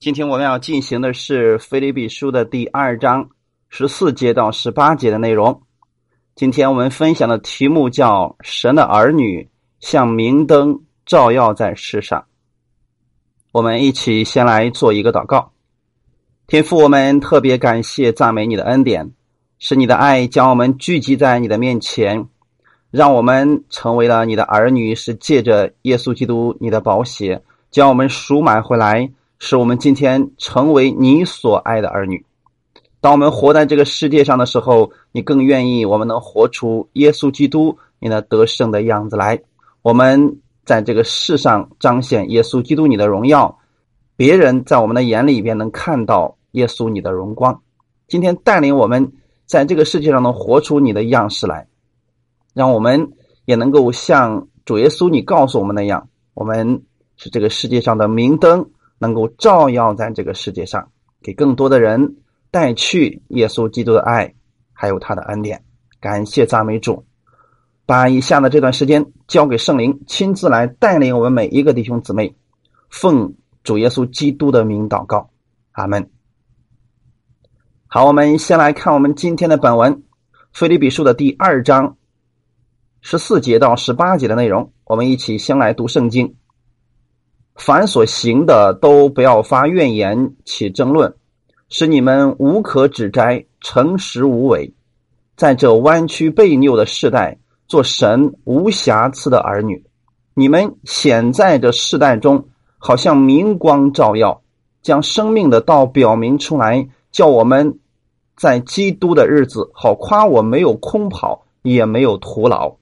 今天我们要进行的是《菲利比书》的第二章十四节到十八节的内容。今天我们分享的题目叫“神的儿女像明灯照耀在世上”。我们一起先来做一个祷告。天父，我们特别感谢赞美你的恩典，是你的爱将我们聚集在你的面前，让我们成为了你的儿女，是借着耶稣基督你的宝血将我们赎买回来。使我们今天成为你所爱的儿女。当我们活在这个世界上的时候，你更愿意我们能活出耶稣基督你那得胜的样子来。我们在这个世上彰显耶稣基督你的荣耀，别人在我们的眼里边能看到耶稣你的荣光。今天带领我们在这个世界上能活出你的样式来，让我们也能够像主耶稣你告诉我们那样，我们是这个世界上的明灯。能够照耀在这个世界上，给更多的人带去耶稣基督的爱，还有他的恩典。感谢赞美主，把以下的这段时间交给圣灵，亲自来带领我们每一个弟兄姊妹，奉主耶稣基督的名祷告，阿门。好，我们先来看我们今天的本文《腓利比书》的第二章十四节到十八节的内容，我们一起先来读圣经。凡所行的，都不要发怨言，起争论，使你们无可指摘，诚实无伪，在这弯曲背拗的世代，做神无瑕疵的儿女。你们显在这世代中，好像明光照耀，将生命的道表明出来，叫我们在基督的日子，好夸我没有空跑，也没有徒劳。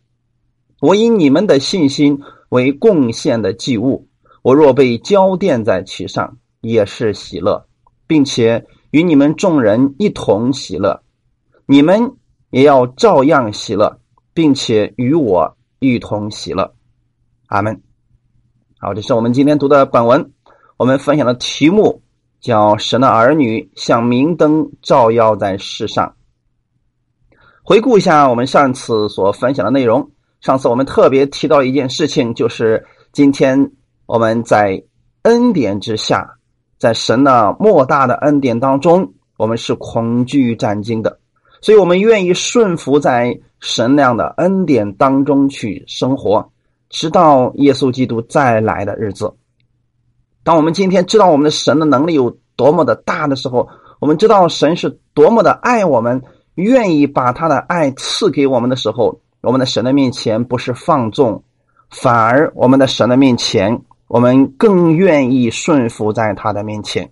我以你们的信心为贡献的祭物。我若被浇奠在其上，也是喜乐，并且与你们众人一同喜乐。你们也要照样喜乐，并且与我一同喜乐。阿门。好，这是我们今天读的本文。我们分享的题目叫“神的儿女像明灯照耀在世上”。回顾一下我们上次所分享的内容。上次我们特别提到一件事情，就是今天。我们在恩典之下，在神的莫大的恩典当中，我们是恐惧战惊的，所以我们愿意顺服在神那样的恩典当中去生活，直到耶稣基督再来的日子。当我们今天知道我们的神的能力有多么的大的时候，我们知道神是多么的爱我们，愿意把他的爱赐给我们的时候，我们的神的面前不是放纵，反而我们的神的面前。我们更愿意顺服在他的面前，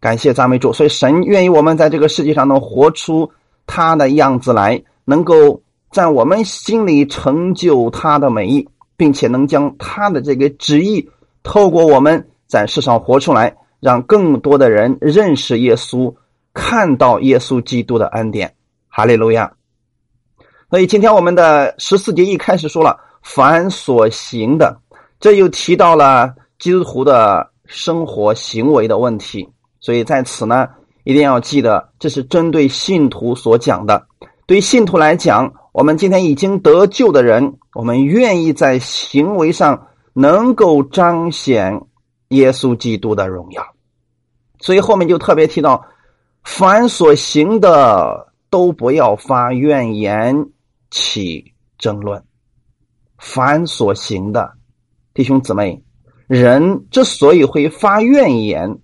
感谢赞美主。所以神愿意我们在这个世界上能活出他的样子来，能够在我们心里成就他的美意，并且能将他的这个旨意透过我们在世上活出来，让更多的人认识耶稣，看到耶稣基督的恩典。哈利路亚。所以今天我们的十四节一开始说了，凡所行的。这又提到了基督徒的生活行为的问题，所以在此呢，一定要记得，这是针对信徒所讲的。对信徒来讲，我们今天已经得救的人，我们愿意在行为上能够彰显耶稣基督的荣耀。所以后面就特别提到，凡所行的，都不要发怨言，起争论。凡所行的。弟兄姊妹，人之所以会发怨言，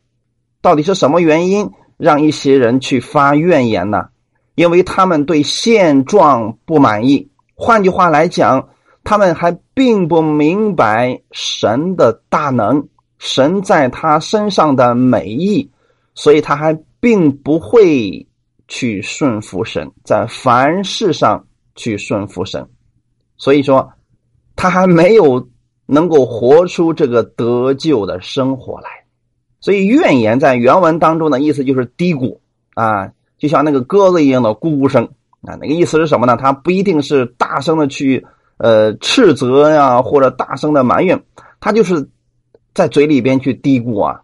到底是什么原因让一些人去发怨言呢？因为他们对现状不满意。换句话来讲，他们还并不明白神的大能，神在他身上的美意，所以他还并不会去顺服神，在凡事上去顺服神。所以说，他还没有。能够活出这个得救的生活来，所以怨言在原文当中的意思就是低谷啊，就像那个鸽子一样的咕咕声啊。那个意思是什么呢？它不一定是大声的去呃斥责呀，或者大声的埋怨，他就是在嘴里边去嘀咕啊。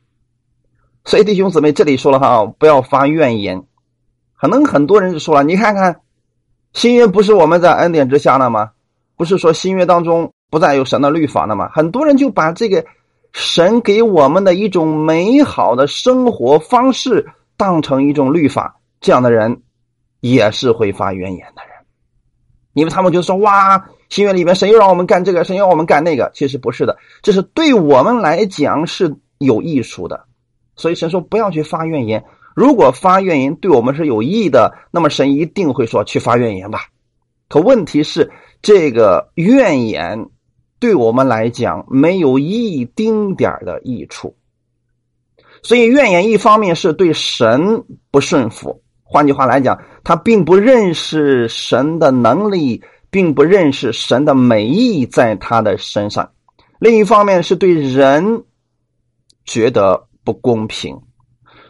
所以弟兄姊妹，这里说了哈，不要发怨言。可能很多人就说了，你看看新约不是我们在恩典之下了吗？不是说新约当中。不再有神的律法了吗？很多人就把这个神给我们的一种美好的生活方式当成一种律法，这样的人也是会发怨言的人，因为他们就说：“哇，心愿里面神又让我们干这个，神要我们干那个。”其实不是的，这是对我们来讲是有益处的，所以神说不要去发怨言。如果发怨言对我们是有益的，那么神一定会说去发怨言吧。可问题是，这个怨言对我们来讲没有一丁点的益处。所以怨言一方面是对神不顺服，换句话来讲，他并不认识神的能力，并不认识神的美意在他的身上；另一方面是对人觉得不公平。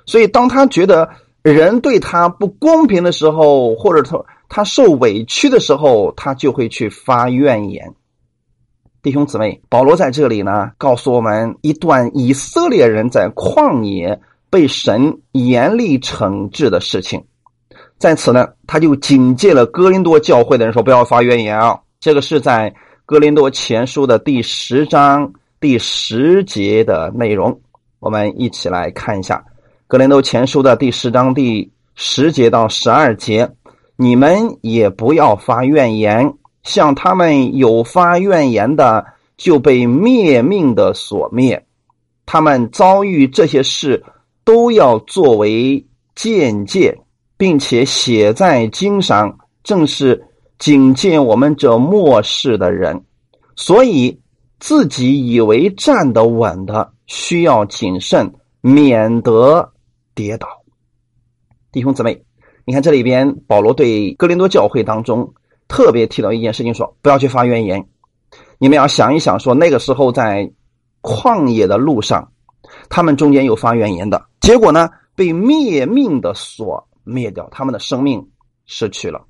所以，当他觉得人对他不公平的时候，或者他他受委屈的时候，他就会去发怨言。弟兄姊妹，保罗在这里呢，告诉我们一段以色列人在旷野被神严厉惩治的事情。在此呢，他就警戒了哥林多教会的人说：“不要发怨言啊！”这个是在哥林多前书的第十章第十节的内容。我们一起来看一下。格林多前书的第十章第十节到十二节，你们也不要发怨言，像他们有发怨言的，就被灭命的所灭。他们遭遇这些事，都要作为见戒，并且写在经上，正是警戒我们这末世的人。所以，自己以为站得稳的，需要谨慎，免得。跌倒，弟兄姊妹，你看这里边保罗对哥林多教会当中特别提到一件事情，说不要去发怨言。你们要想一想，说那个时候在旷野的路上，他们中间有发怨言的，结果呢被灭命的所灭掉，他们的生命失去了。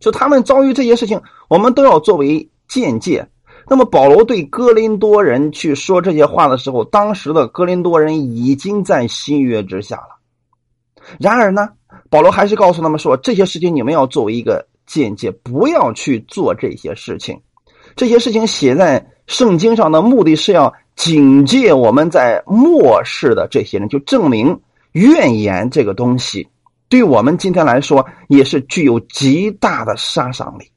就他们遭遇这些事情，我们都要作为见解。那么保罗对哥林多人去说这些话的时候，当时的哥林多人已经在新约之下了。然而呢，保罗还是告诉他们说，这些事情你们要作为一个见解，不要去做这些事情。这些事情写在圣经上的目的是要警戒我们在末世的这些人，就证明怨言这个东西对我们今天来说也是具有极大的杀伤力。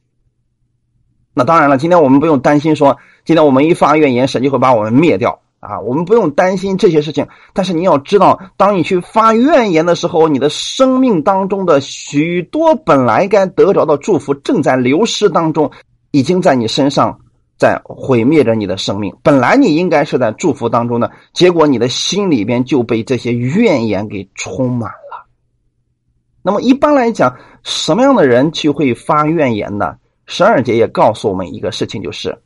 那当然了，今天我们不用担心说，今天我们一发怨言，神就会把我们灭掉啊！我们不用担心这些事情。但是你要知道，当你去发怨言的时候，你的生命当中的许多本来该得着的祝福，正在流失当中，已经在你身上在毁灭着你的生命。本来你应该是在祝福当中的，结果你的心里边就被这些怨言给充满了。那么一般来讲，什么样的人去会发怨言呢？十二节也告诉我们一个事情，就是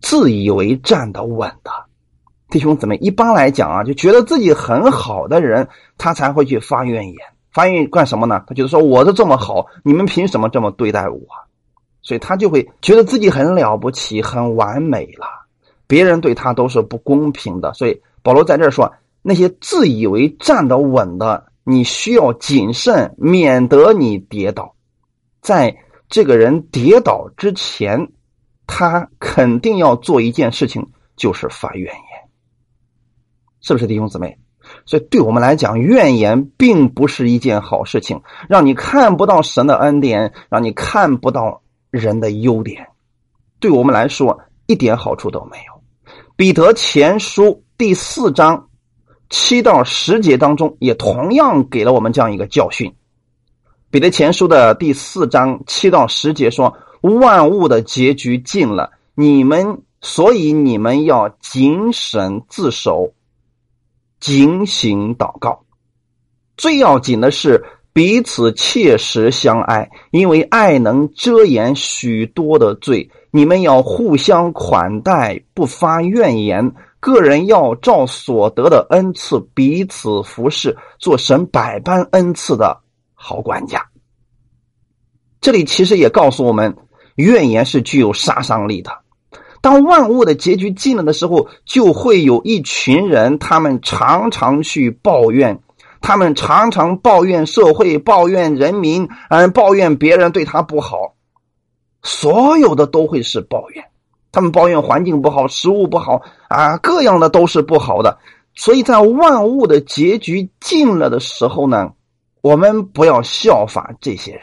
自以为站得稳的弟兄姊妹，一般来讲啊，就觉得自己很好的人，他才会去发怨言。发怨干什么呢？他觉得说我都这么好，你们凭什么这么对待我？所以他就会觉得自己很了不起、很完美了，别人对他都是不公平的。所以保罗在这说，那些自以为站得稳的，你需要谨慎，免得你跌倒。在这个人跌倒之前，他肯定要做一件事情，就是发怨言，是不是弟兄姊妹？所以对我们来讲，怨言并不是一件好事情，让你看不到神的恩典，让你看不到人的优点，对我们来说一点好处都没有。彼得前书第四章七到十节当中，也同样给了我们这样一个教训。彼得前书的第四章七到十节说：“万物的结局尽了，你们所以你们要谨慎自守，警醒祷告。最要紧的是彼此切实相爱，因为爱能遮掩许多的罪。你们要互相款待，不发怨言。个人要照所得的恩赐彼此服侍，做神百般恩赐的。”好管家，这里其实也告诉我们，怨言是具有杀伤力的。当万物的结局近了的时候，就会有一群人，他们常常去抱怨，他们常常抱怨社会，抱怨人民，嗯，抱怨别人对他不好，所有的都会是抱怨。他们抱怨环境不好，食物不好啊，各样的都是不好的。所以在万物的结局尽了的时候呢，我们不要效法这些人，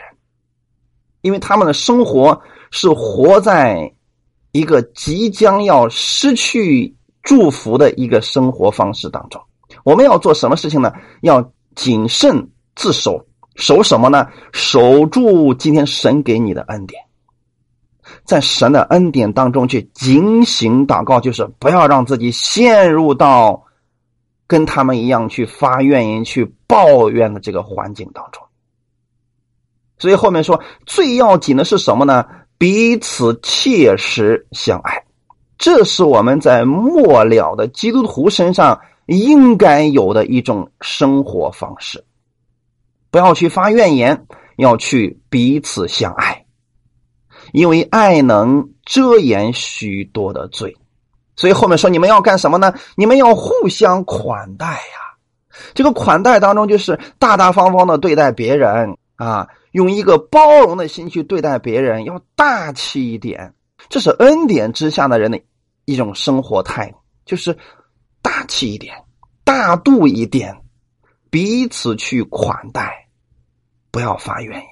因为他们的生活是活在一个即将要失去祝福的一个生活方式当中。我们要做什么事情呢？要谨慎自守，守什么呢？守住今天神给你的恩典，在神的恩典当中去警醒祷告，就是不要让自己陷入到。跟他们一样去发怨言、去抱怨的这个环境当中，所以后面说最要紧的是什么呢？彼此切实相爱，这是我们在末了的基督徒身上应该有的一种生活方式。不要去发怨言，要去彼此相爱，因为爱能遮掩许多的罪。所以后面说你们要干什么呢？你们要互相款待呀。这个款待当中就是大大方方的对待别人啊，用一个包容的心去对待别人，要大气一点。这是恩典之下的人的一种生活态度，就是大气一点、大度一点，彼此去款待，不要发怨言。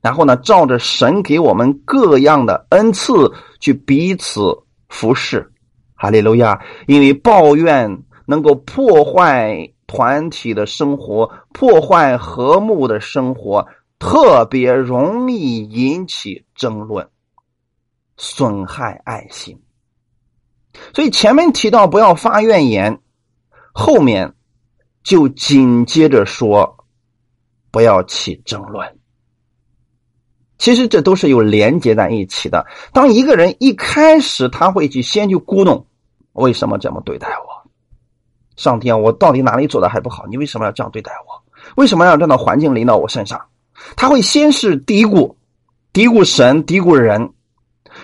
然后呢，照着神给我们各样的恩赐去彼此。服侍，哈利路亚！因为抱怨能够破坏团体的生活，破坏和睦的生活，特别容易引起争论，损害爱心。所以前面提到不要发怨言，后面就紧接着说不要起争论。其实这都是有连接在一起的。当一个人一开始他会去先去咕哝，为什么这么对待我？上天，我到底哪里做的还不好？你为什么要这样对待我？为什么要这样的环境临到我身上？他会先是嘀咕，嘀咕神，嘀咕人，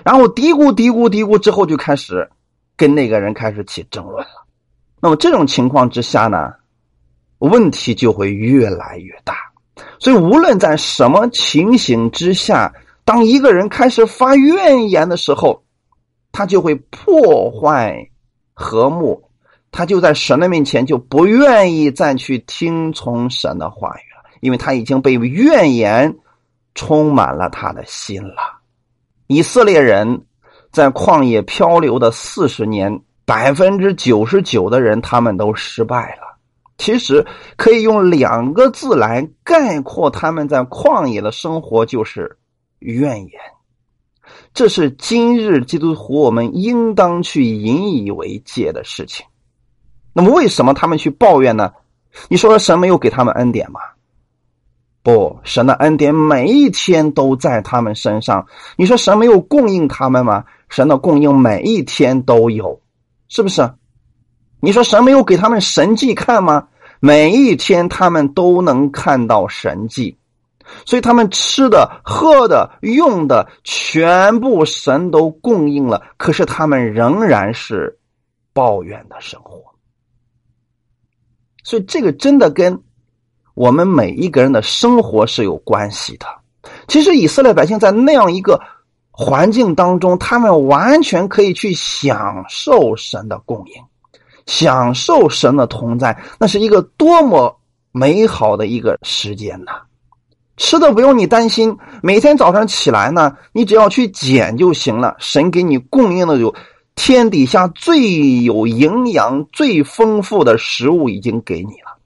然后嘀咕嘀咕嘀咕之后就开始跟那个人开始起争论了。那么这种情况之下呢，问题就会越来越大。所以，无论在什么情形之下，当一个人开始发怨言的时候，他就会破坏和睦，他就在神的面前就不愿意再去听从神的话语了，因为他已经被怨言充满了他的心了。以色列人在旷野漂流的四十年，百分之九十九的人他们都失败了。其实可以用两个字来概括他们在旷野的生活，就是怨言。这是今日基督徒我们应当去引以为戒的事情。那么，为什么他们去抱怨呢？你说神没有给他们恩典吗？不，神的恩典每一天都在他们身上。你说神没有供应他们吗？神的供应每一天都有，是不是？你说神没有给他们神迹看吗？每一天，他们都能看到神迹，所以他们吃的、喝的、用的，全部神都供应了。可是他们仍然是抱怨的生活，所以这个真的跟我们每一个人的生活是有关系的。其实以色列百姓在那样一个环境当中，他们完全可以去享受神的供应。享受神的同在，那是一个多么美好的一个时间呐！吃的不用你担心，每天早上起来呢，你只要去捡就行了。神给你供应的有天底下最有营养、最丰富的食物已经给你了。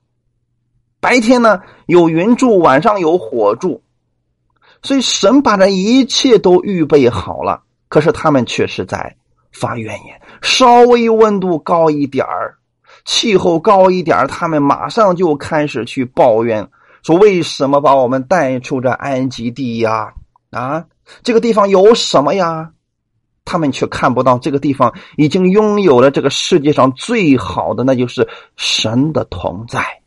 白天呢有云柱，晚上有火柱，所以神把这一切都预备好了。可是他们却是在。发怨言，稍微温度高一点儿，气候高一点他们马上就开始去抱怨，说为什么把我们带出这安吉地呀？啊，这个地方有什么呀？他们却看不到这个地方已经拥有了这个世界上最好的，那就是神的同在。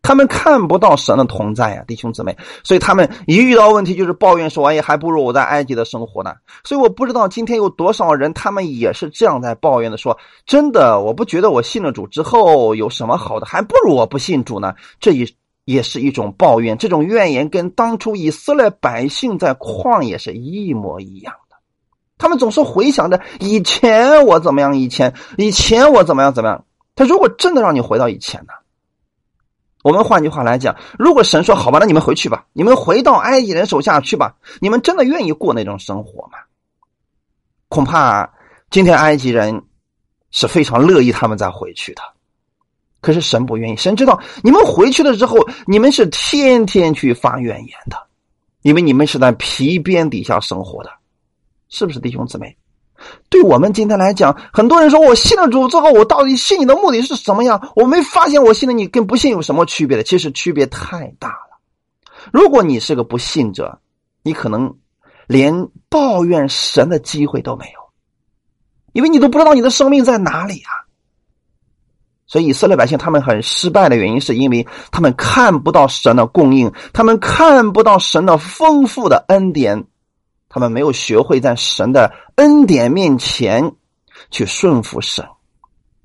他们看不到神的同在呀，弟兄姊妹，所以他们一遇到问题就是抱怨说：“哎呀，还不如我在埃及的生活呢。”所以我不知道今天有多少人，他们也是这样在抱怨的，说：“真的，我不觉得我信了主之后有什么好的，还不如我不信主呢。”这也也是一种抱怨，这种怨言跟当初以色列百姓在旷野是一模一样。他们总是回想着以前我怎么样，以前以前我怎么样怎么样。他如果真的让你回到以前呢？我们换句话来讲，如果神说好吧，那你们回去吧，你们回到埃及人手下去吧，你们真的愿意过那种生活吗？恐怕今天埃及人是非常乐意他们再回去的，可是神不愿意。神知道你们回去了之后，你们是天天去发怨言的，因为你们是在皮鞭底下生活的，是不是弟兄姊妹？对我们今天来讲，很多人说我信了主之后，我到底信你的目的是什么呀？我没发现我信了你跟不信有什么区别的，其实区别太大了。如果你是个不信者，你可能连抱怨神的机会都没有，因为你都不知道你的生命在哪里啊。所以以色列百姓他们很失败的原因，是因为他们看不到神的供应，他们看不到神的丰富的恩典。他们没有学会在神的恩典面前去顺服神。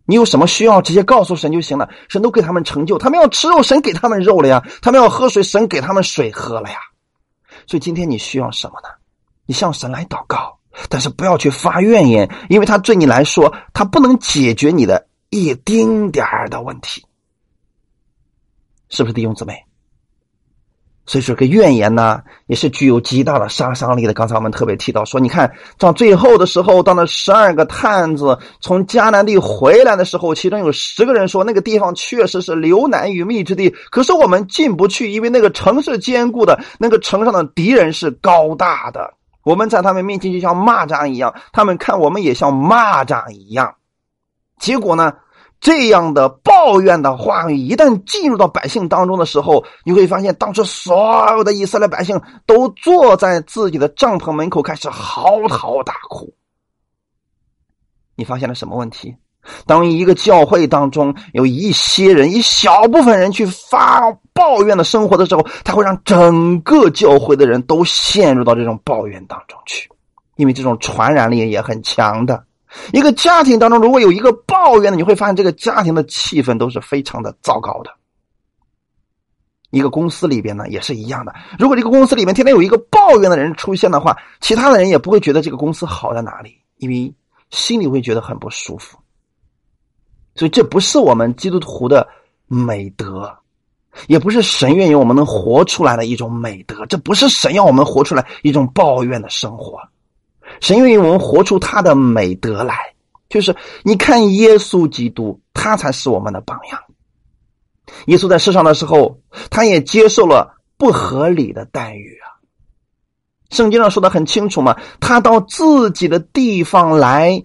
你有什么需要，直接告诉神就行了，神都给他们成就。他们要吃肉，神给他们肉了呀；他们要喝水，神给他们水喝了呀。所以今天你需要什么呢？你向神来祷告，但是不要去发怨言，因为他对你来说，他不能解决你的一丁点儿的问题，是不是弟兄姊妹？所以说，个怨言呢，也是具有极大的杀伤力的。刚才我们特别提到说，你看到最后的时候，当那十二个探子从迦南地回来的时候，其中有十个人说，那个地方确实是流难与密之地，可是我们进不去，因为那个城是坚固的，那个城上的敌人是高大的，我们在他们面前就像蚂蚱一样，他们看我们也像蚂蚱一样。结果呢？这样的抱怨的话语一旦进入到百姓当中的时候，你会发现，当时所有的以色列百姓都坐在自己的帐篷门口开始嚎啕大哭。你发现了什么问题？当一个教会当中有一些人、一小部分人去发抱怨的生活的时候，他会让整个教会的人都陷入到这种抱怨当中去，因为这种传染力也很强的。一个家庭当中，如果有一个抱怨的，你会发现这个家庭的气氛都是非常的糟糕的。一个公司里边呢，也是一样的。如果这个公司里面天天有一个抱怨的人出现的话，其他的人也不会觉得这个公司好在哪里，因为心里会觉得很不舒服。所以，这不是我们基督徒的美德，也不是神愿意我们能活出来的一种美德。这不是神要我们活出来一种抱怨的生活。神愿意我们活出他的美德来，就是你看耶稣基督，他才是我们的榜样。耶稣在世上的时候，他也接受了不合理的待遇啊。圣经上说的很清楚嘛，他到自己的地方来，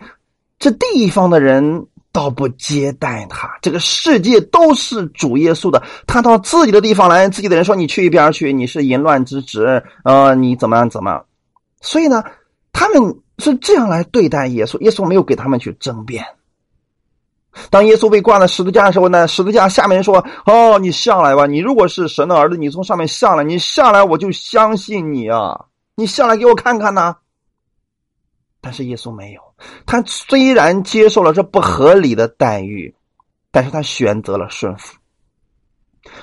这地方的人倒不接待他。这个世界都是主耶稣的，他到自己的地方来，自己的人说：“你去一边去，你是淫乱之子，呃，你怎么样怎么样？”所以呢。他们是这样来对待耶稣，耶稣没有给他们去争辩。当耶稣被挂在十字架的时候呢，十字架下面说：“哦，你下来吧，你如果是神的儿子，你从上面下来，你下来我就相信你啊，你下来给我看看呐。”但是耶稣没有，他虽然接受了这不合理的待遇，但是他选择了顺服。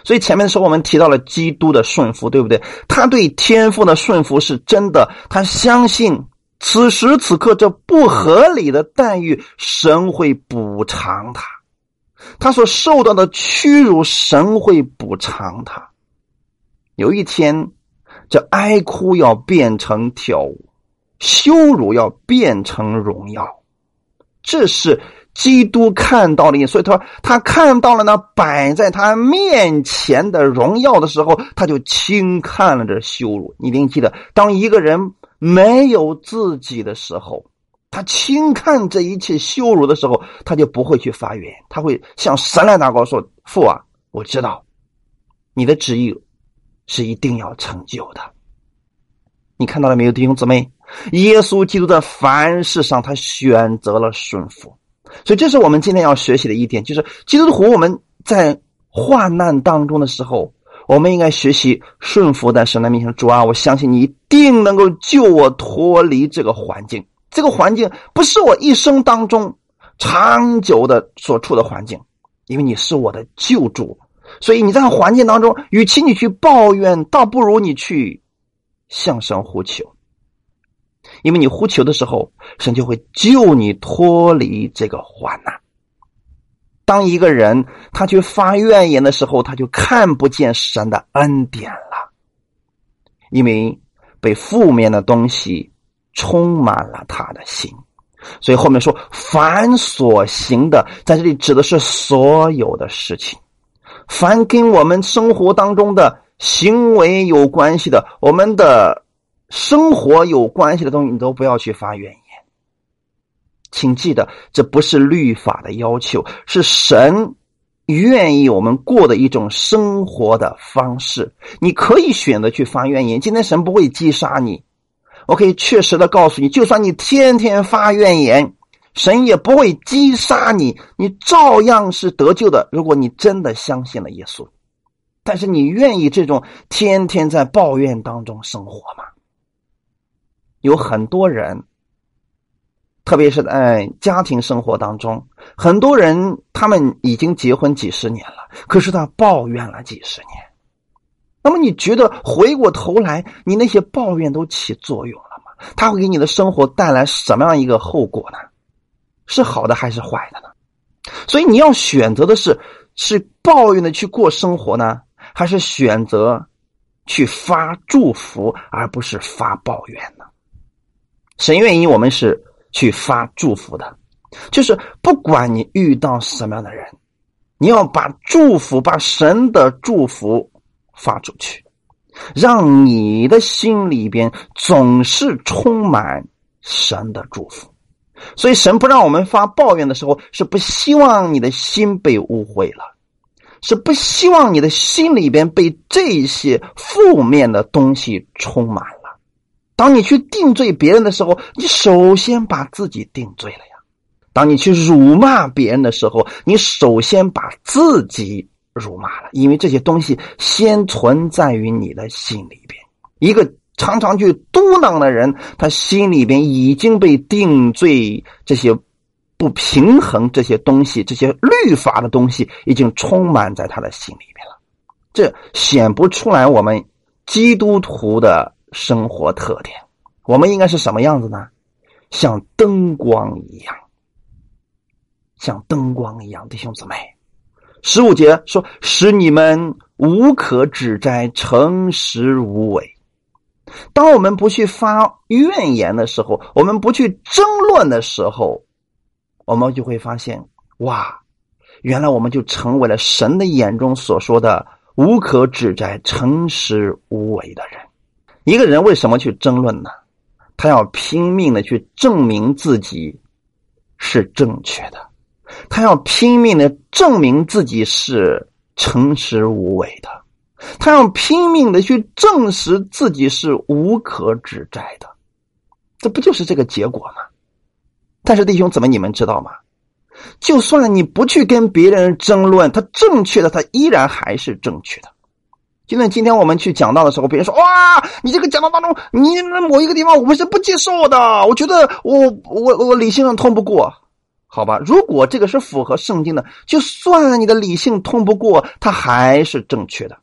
所以前面的时候我们提到了基督的顺服，对不对？他对天父的顺服是真的，他相信。此时此刻，这不合理的待遇，神会补偿他；他所受到的屈辱，神会补偿他。有一天，这哀哭要变成跳舞，羞辱要变成荣耀。这是基督看到的，所以他说他看到了那摆在他面前的荣耀的时候，他就轻看了这羞辱。你一定记得，当一个人。没有自己的时候，他轻看这一切羞辱的时候，他就不会去发言，他会向神来祷告说：“父啊，我知道你的旨意是一定要成就的。”你看到了没有，弟兄姊妹？耶稣基督在凡事上，他选择了顺服，所以这是我们今天要学习的一点，就是基督徒我们在患难当中的时候。我们应该学习顺服在神的面前。主啊，我相信你一定能够救我脱离这个环境。这个环境不是我一生当中长久的所处的环境，因为你是我的救主。所以你在环境当中，与其你去抱怨，倒不如你去向神呼求。因为你呼求的时候，神就会救你脱离这个患难。当一个人他去发怨言的时候，他就看不见神的恩典了，因为被负面的东西充满了他的心。所以后面说“凡所行的”，在这里指的是所有的事情，凡跟我们生活当中的行为有关系的，我们的生活有关系的东西，你都不要去发怨言。请记得，这不是律法的要求，是神愿意我们过的一种生活的方式。你可以选择去发怨言，今天神不会击杀你。我可以确实的告诉你，就算你天天发怨言，神也不会击杀你，你照样是得救的。如果你真的相信了耶稣，但是你愿意这种天天在抱怨当中生活吗？有很多人。特别是在家庭生活当中，很多人他们已经结婚几十年了，可是他抱怨了几十年。那么你觉得回过头来，你那些抱怨都起作用了吗？他会给你的生活带来什么样一个后果呢？是好的还是坏的呢？所以你要选择的是是抱怨的去过生活呢，还是选择去发祝福而不是发抱怨呢？神愿意我们是。去发祝福的，就是不管你遇到什么样的人，你要把祝福、把神的祝福发出去，让你的心里边总是充满神的祝福。所以，神不让我们发抱怨的时候，是不希望你的心被污秽了，是不希望你的心里边被这些负面的东西充满。当你去定罪别人的时候，你首先把自己定罪了呀；当你去辱骂别人的时候，你首先把自己辱骂了，因为这些东西先存在于你的心里边。一个常常去嘟囔的人，他心里边已经被定罪，这些不平衡、这些东西、这些律法的东西，已经充满在他的心里边了。这显不出来我们基督徒的。生活特点，我们应该是什么样子呢？像灯光一样，像灯光一样，弟兄姊妹。十五节说：“使你们无可指摘，诚实无伪。”当我们不去发怨言的时候，我们不去争论的时候，我们就会发现，哇，原来我们就成为了神的眼中所说的无可指摘、诚实无为的人。一个人为什么去争论呢？他要拼命的去证明自己是正确的，他要拼命的证明自己是诚实无伪的，他要拼命的去证实自己是无可指摘的，这不就是这个结果吗？但是弟兄，怎么你们知道吗？就算你不去跟别人争论，他正确的，他依然还是正确的。就像今天我们去讲道的时候，别人说：“哇，你这个讲道当中，你某一个地方我们是不接受的。”我觉得我我我理性上通不过，好吧？如果这个是符合圣经的，就算你的理性通不过，它还是正确的。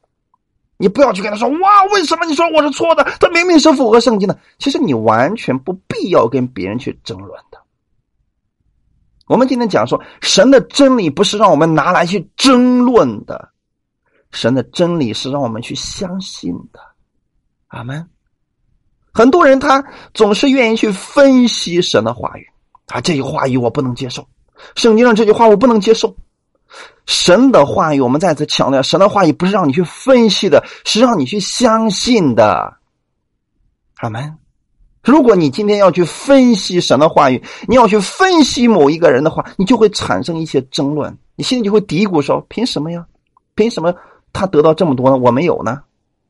你不要去跟他说：“哇，为什么你说我是错的？他明明是符合圣经的。”其实你完全不必要跟别人去争论的。我们今天讲说，神的真理不是让我们拿来去争论的。神的真理是让我们去相信的，阿门。很多人他总是愿意去分析神的话语啊，这句话语我不能接受，圣经上这句话我不能接受。神的话语，我们再次强调，神的话语不是让你去分析的，是让你去相信的，阿门。如果你今天要去分析神的话语，你要去分析某一个人的话，你就会产生一些争论，你心里就会嘀咕说：凭什么呀？凭什么？他得到这么多呢，我没有呢。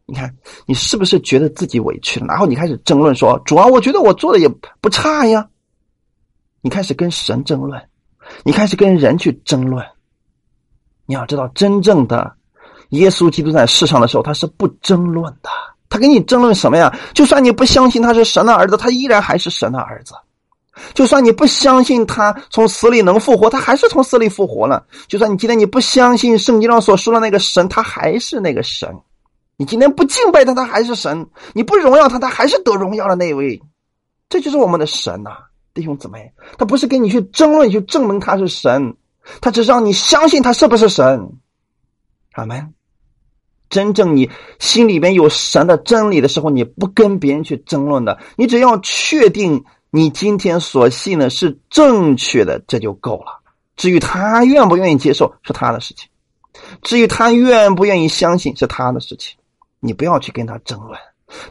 你看，你是不是觉得自己委屈了？然后你开始争论说：“主啊，我觉得我做的也不差呀。”你开始跟神争论，你开始跟人去争论。你要知道，真正的耶稣基督在世上的时候，他是不争论的。他跟你争论什么呀？就算你不相信他是神的儿子，他依然还是神的儿子。就算你不相信他从死里能复活，他还是从死里复活了。就算你今天你不相信圣经上所说的那个神，他还是那个神。你今天不敬拜他，他还是神；你不荣耀他，他还是得荣耀的那位。这就是我们的神呐，弟兄姊妹，他不是跟你去争论去证明他是神，他只让你相信他是不是神。阿门。真正你心里边有神的真理的时候，你不跟别人去争论的，你只要确定你今天所信的是正确的，这就够了。至于他愿不愿意接受，是他的事情；至于他愿不愿意相信，是他的事情。你不要去跟他争论。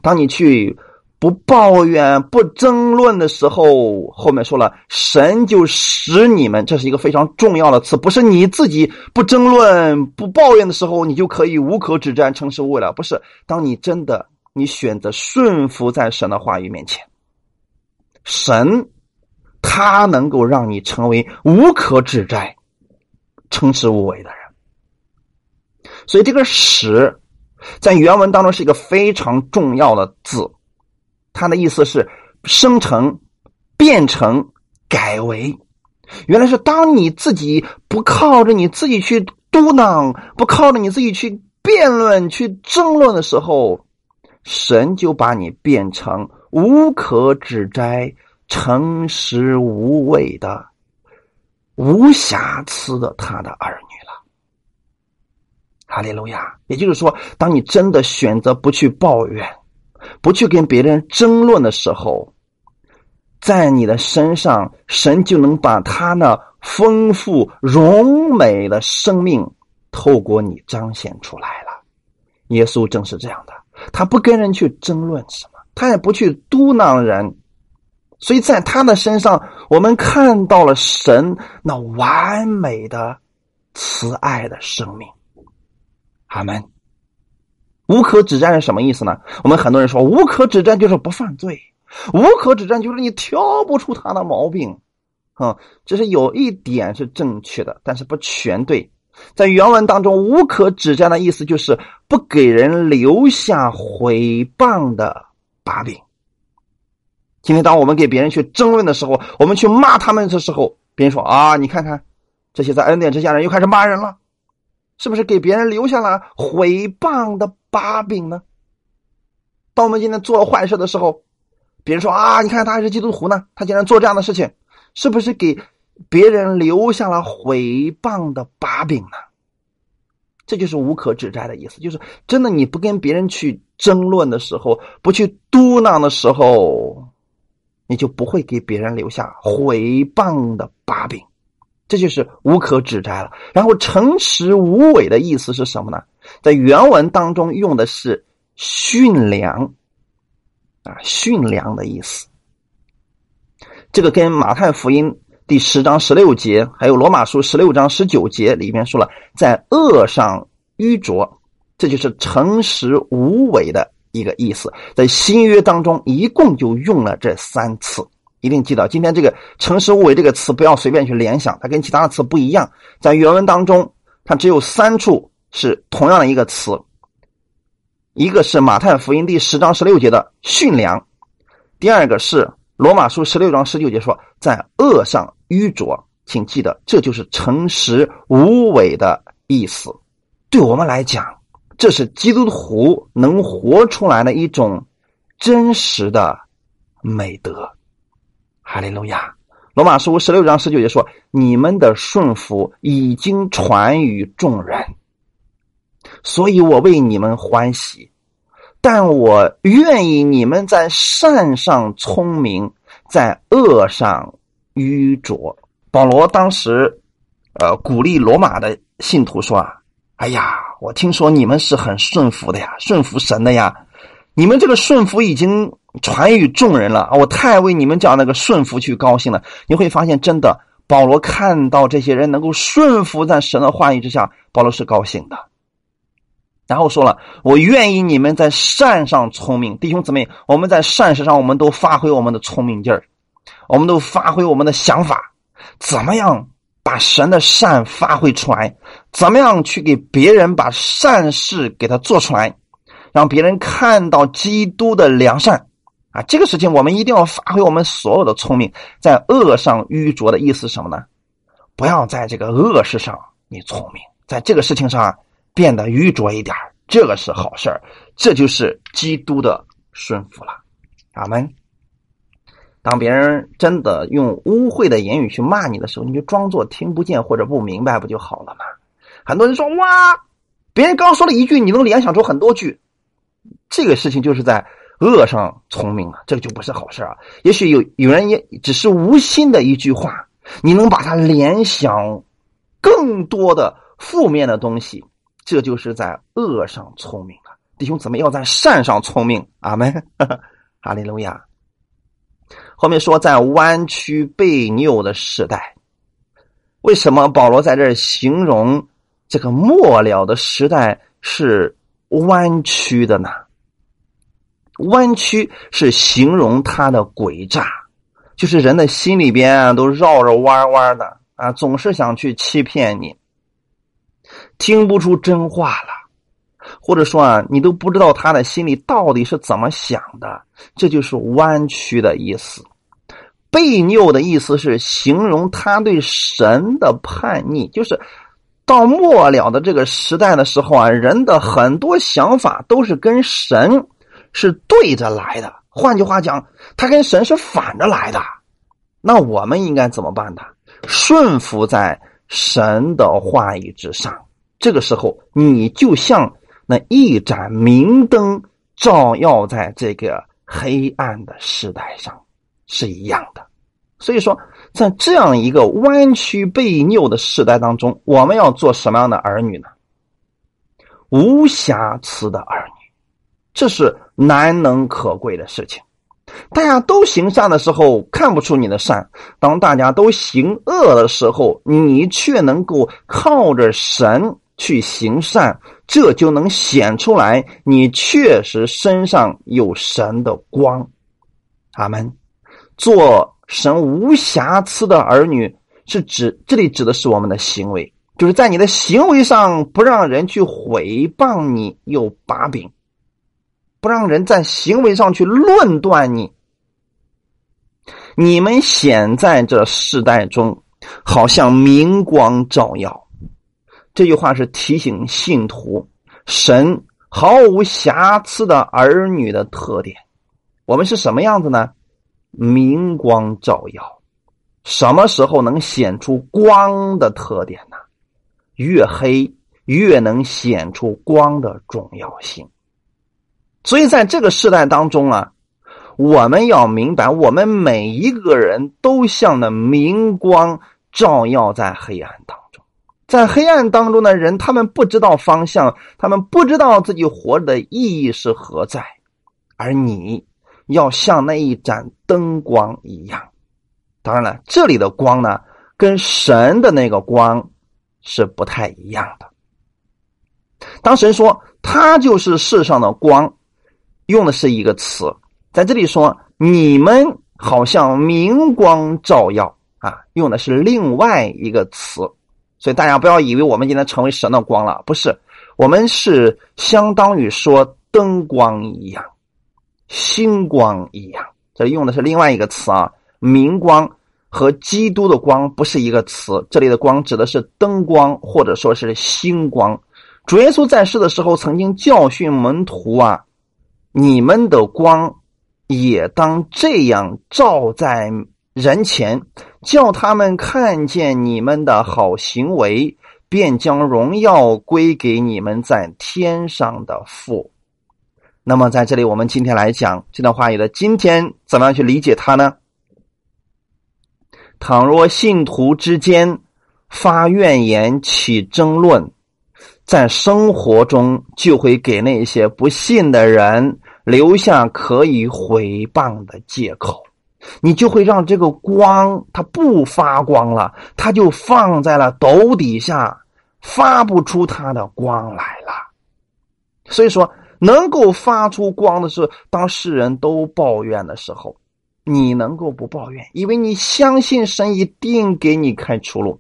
当你去。不抱怨、不争论的时候，后面说了，神就使你们，这是一个非常重要的词，不是你自己不争论、不抱怨的时候，你就可以无可指摘、称是为了。不是，当你真的你选择顺服在神的话语面前，神他能够让你成为无可指摘、诚实无为的人。所以，这个“使”在原文当中是一个非常重要的字。它的意思是生成、变成、改为。原来是当你自己不靠着你自己去嘟囔，不靠着你自己去辩论、去争论的时候，神就把你变成无可指摘、诚实无畏的、无瑕疵的他的儿女了。哈利路亚！也就是说，当你真的选择不去抱怨。不去跟别人争论的时候，在你的身上，神就能把他那丰富荣美的生命透过你彰显出来了。耶稣正是这样的，他不跟人去争论什么，他也不去嘟囔人，所以在他的身上，我们看到了神那完美的慈爱的生命。阿门。无可指摘是什么意思呢？我们很多人说无可指摘就是不犯罪，无可指摘就是你挑不出他的毛病，啊，这是有一点是正确的，但是不全对。在原文当中，无可指摘的意思就是不给人留下毁谤的把柄。今天当我们给别人去争论的时候，我们去骂他们的时候，别人说啊，你看看这些在恩典之下人又开始骂人了。是不是给别人留下了毁谤的把柄呢？当我们今天做坏事的时候，别人说啊，你看他还是基督徒呢，他竟然做这样的事情，是不是给别人留下了毁谤的把柄呢？这就是无可指摘的意思，就是真的你不跟别人去争论的时候，不去嘟囔的时候，你就不会给别人留下毁谤的把柄。这就是无可指摘了。然后诚实无伪的意思是什么呢？在原文当中用的是驯良啊，驯良的意思。这个跟马太福音第十章十六节，还有罗马书十六章十九节里面说了，在恶上愚拙，这就是诚实无伪的一个意思。在新约当中，一共就用了这三次。一定记得，今天这个“诚实无伪”这个词不要随便去联想，它跟其他的词不一样。在原文当中，它只有三处是同样的一个词，一个是马太福音第十章十六节的“驯良”，第二个是罗马书十六章十九节说“在恶上愚拙”。请记得，这就是诚实无伪的意思。对我们来讲，这是基督徒能活出来的一种真实的美德。哈利路亚！罗马书十六章十九节说：“你们的顺服已经传于众人，所以我为你们欢喜。但我愿意你们在善上聪明，在恶上愚拙。”保罗当时，呃，鼓励罗马的信徒说：“啊，哎呀，我听说你们是很顺服的呀，顺服神的呀。你们这个顺服已经。”传于众人了！我太为你们讲那个顺服去高兴了。你会发现，真的，保罗看到这些人能够顺服在神的话语之下，保罗是高兴的。然后说了：“我愿意你们在善上聪明，弟兄姊妹，我们在善事上，我们都发挥我们的聪明劲儿，我们都发挥我们的想法，怎么样把神的善发挥出来？怎么样去给别人把善事给他做出来，让别人看到基督的良善。”啊，这个事情我们一定要发挥我们所有的聪明，在恶上愚拙的意思是什么呢？不要在这个恶事上你聪明，在这个事情上变得愚拙一点这个是好事这就是基督的顺服了。阿门。当别人真的用污秽的言语去骂你的时候，你就装作听不见或者不明白，不就好了吗？很多人说哇，别人刚说了一句，你能联想出很多句，这个事情就是在恶上聪明了，这个就不是好事啊。也许有有人也只是无心的一句话，你能把它联想更多的负面的东西，这就是在恶上聪明了。弟兄姊妹要在善上聪明，阿门，哈利路亚。后面说，在弯曲被拗的时代，为什么保罗在这儿形容这个末了的时代是弯曲的呢？弯曲是形容他的诡诈，就是人的心里边都绕着弯弯的啊，总是想去欺骗你，听不出真话了，或者说啊，你都不知道他的心里到底是怎么想的，这就是弯曲的意思。悖拗的意思是形容他对神的叛逆，就是到末了的这个时代的时候啊，人的很多想法都是跟神是对着来的。换句话讲，他跟神是反着来的。那我们应该怎么办呢？顺服在神的话语之上。这个时候，你就像那一盏明灯，照耀在这个黑暗的时代上。是一样的，所以说，在这样一个弯曲被拗的时代当中，我们要做什么样的儿女呢？无瑕疵的儿女，这是难能可贵的事情。大家都行善的时候，看不出你的善；当大家都行恶的时候，你却能够靠着神去行善，这就能显出来你确实身上有神的光。阿门。做神无瑕疵的儿女，是指这里指的是我们的行为，就是在你的行为上不让人去毁谤你，有把柄，不让人在行为上去论断你。你们显在这世代中，好像明光照耀。这句话是提醒信徒，神毫无瑕疵的儿女的特点。我们是什么样子呢？明光照耀，什么时候能显出光的特点呢？越黑越能显出光的重要性。所以在这个时代当中啊，我们要明白，我们每一个人都像那明光照耀在黑暗当中。在黑暗当中的人，他们不知道方向，他们不知道自己活着的意义是何在，而你。要像那一盏灯光一样，当然了，这里的光呢，跟神的那个光是不太一样的。当神说他就是世上的光，用的是一个词，在这里说你们好像明光照耀啊，用的是另外一个词。所以大家不要以为我们今天成为神的光了，不是，我们是相当于说灯光一样。星光一样，这用的是另外一个词啊。明光和基督的光不是一个词，这里的光指的是灯光或者说是星光。主耶稣在世的时候曾经教训门徒啊，你们的光也当这样照在人前，叫他们看见你们的好行为，便将荣耀归给你们在天上的父。那么在这里，我们今天来讲这段话语的今天怎么样去理解它呢？倘若信徒之间发怨言、起争论，在生活中就会给那些不信的人留下可以毁谤的借口，你就会让这个光它不发光了，它就放在了斗底下，发不出它的光来了。所以说。能够发出光的是，当世人都抱怨的时候，你能够不抱怨，因为你相信神一定给你开出路。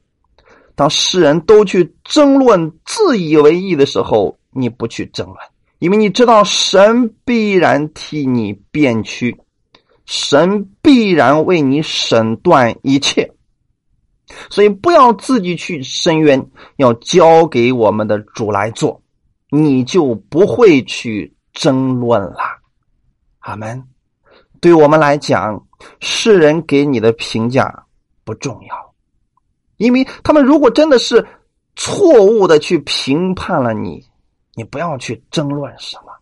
当世人都去争论、自以为意的时候，你不去争论，因为你知道神必然替你辩屈，神必然为你审断一切。所以不要自己去申冤，要交给我们的主来做。你就不会去争论了，阿门。对我们来讲，世人给你的评价不重要，因为他们如果真的是错误的去评判了你，你不要去争论什么，